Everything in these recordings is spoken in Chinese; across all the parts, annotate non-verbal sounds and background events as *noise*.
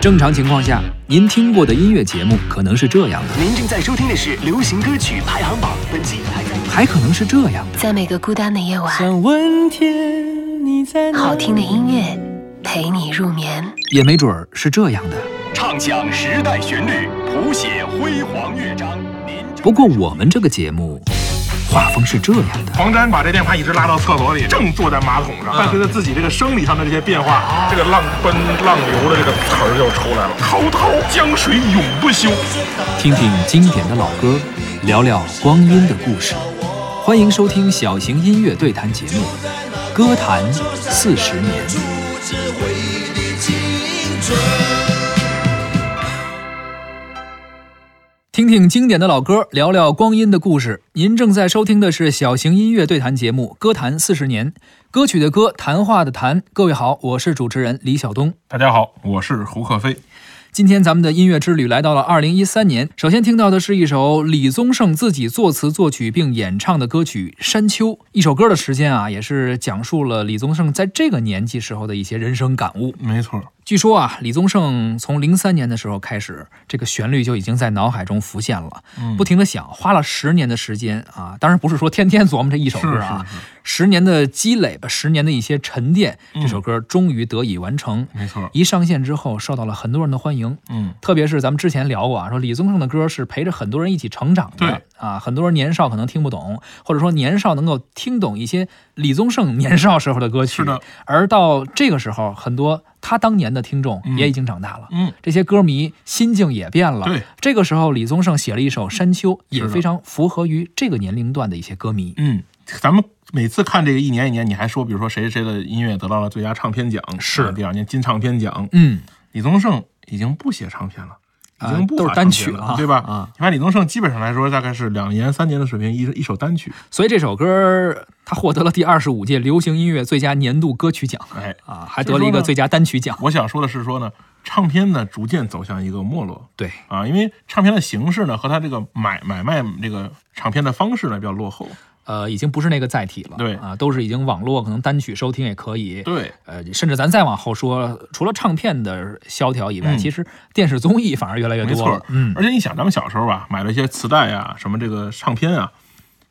正常情况下，您听过的音乐节目可能是这样的，您正在收听的是流行歌曲排行榜，本期还在。还可能是这样的。在每个孤单的夜晚，想问天你在哪好听的音乐陪你入眠。也没准儿是这样的。唱响时代旋律，谱写辉煌乐章。您不过我们这个节目画风是这样的。黄沾把这电话一直拉到厕所里，正坐在马桶上，伴随着自己这个生理上的这些变化，这个浪奔浪流的这个词儿就出来了。滔滔江水永不休。听听经典的老歌，聊聊光阴的故事。欢迎收听小型音乐对谈节目《歌坛四十年》。听听经典的老歌，聊聊光阴的故事。您正在收听的是小型音乐对谈节目《歌坛四十年》，歌曲的歌，谈话的谈。各位好，我是主持人李晓东。大家好，我是胡克飞。今天咱们的音乐之旅来到了二零一三年。首先听到的是一首李宗盛自己作词作曲并演唱的歌曲《山丘》。一首歌的时间啊，也是讲述了李宗盛在这个年纪时候的一些人生感悟。没错，据说啊，李宗盛从零三年的时候开始，这个旋律就已经在脑海中浮现了，嗯。不停的想，花了十年的时间啊，当然不是说天天琢磨这一首歌啊，是是是。十年的积累吧，十年的一些沉淀，嗯。这首歌终于得以完成。没错，一上线之后，受到了很多人的欢迎。嗯，特别是咱们之前聊过啊，说李宗盛的歌是陪着很多人一起成长的对啊，很多人年少可能听不懂，或者说年少能够听懂一些李宗盛年少时候的歌曲，是的，而到这个时候，很多他当年的听众嗯也已经长大了，嗯，这些歌迷心境也变了。对，这个时候李宗盛写了一首《山丘》，也非常符合于这个年龄段的一些歌迷。嗯，咱们每次看这个一年一年，你还说，比如说谁谁的音乐得到了最佳唱片奖，是啊第二年金唱片奖，嗯，李宗盛已经不写唱片了。已啊经不发都是单曲了啊对吧？啊你看李宗盛基本上来说，大概是两年、三年的水平，一一首单曲。所以这首歌他获得了第二十五届流行音乐最佳年度歌曲奖哎，啊，还得了一个最佳单曲奖。我想说的是说呢，唱片呢逐渐走向一个没落对，啊，因为唱片的形式呢和它这个买买卖这个唱片的方式呢比较落后。呃，已经不是那个载体了。对啊，都是已经网络可能单曲收听也可以。对，呃，甚至咱再往后说，除了唱片的萧条以外，嗯其实电视综艺反而越来越没错多了。。嗯，而且你想，咱们小时候啊，买了一些磁带啊，什么这个唱片啊，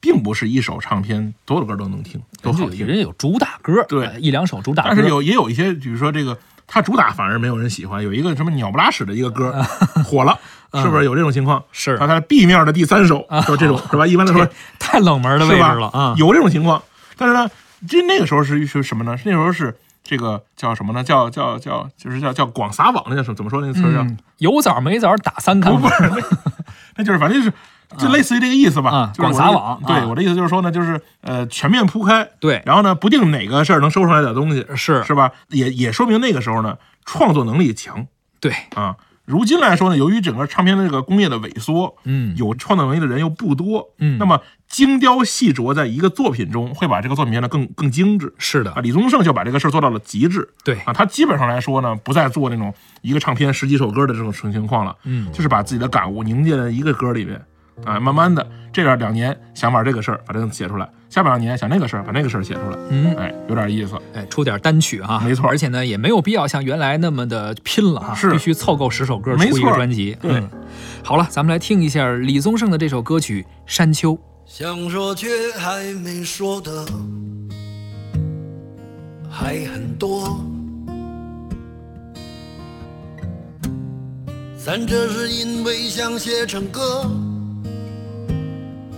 并不是一首唱片所有的歌都能听，都好听。人家有主打歌，对呃一两首主打歌。但是有也有一些，比如说这个，它主打反而没有人喜欢，有一个什么鸟不拉屎的一个歌 *laughs* 火了，是不是有这种情况？嗯是啊，它 B 面的第三首，就这种 *laughs* 是吧？一般来说太冷门的位置？了啊！有这种情况，但是呢，这那个时候是是什么呢？那时候是这个叫什么呢？叫叫叫，就是叫叫广撒网，那叫什么？怎么说那个词儿叫？嗯有枣没枣打三竿。不是，那 *laughs* 那就是反正就是就类似于这个意思吧。啊就是广撒网对，啊我的意思就是说呢，就是呃全面铺开，对，然后呢，不定哪个事儿能收出来点东西，是是吧？也也说明那个时候呢，创作能力强对，啊。如今来说呢，由于整个唱片的这个工业的萎缩，嗯有创作能力的人又不多，嗯那么精雕细琢在一个作品中，会把这个作品变得更更精致。是的啊，，李宗盛就把这个事儿做到了极致。对啊，他基本上来说呢，不再做那种一个唱片十几首歌的这种情况了，嗯就是把自己的感悟凝结在一个歌里面，啊，慢慢的这边两年想把这个事儿把这个写出来，下边两年想那个事儿把那个事儿写出来，嗯，哎，有点意思。哎，出点单曲啊，没错而且呢，也没有必要像原来那么的拼了啊，是必须凑够十首歌出一个专辑。对嗯，好了，咱们来听一下李宗盛的这首歌曲《山丘》。想说却还没说的还很多，咱这是因为想写成歌，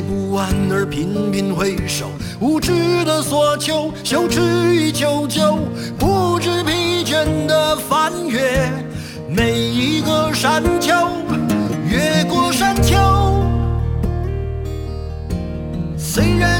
不安而频频回首，无知的索求，羞耻与求救，不知疲倦的翻越每一个山丘，越过山丘。虽然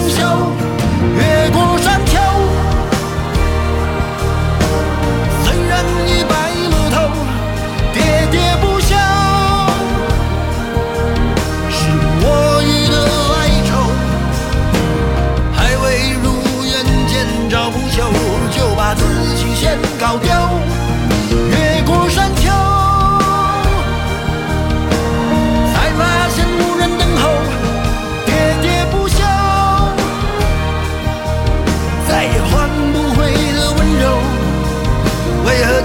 找不休，就把自己先搞丢。越过山丘，才发现无人等候。喋喋不休，再也换不回的温柔。为何？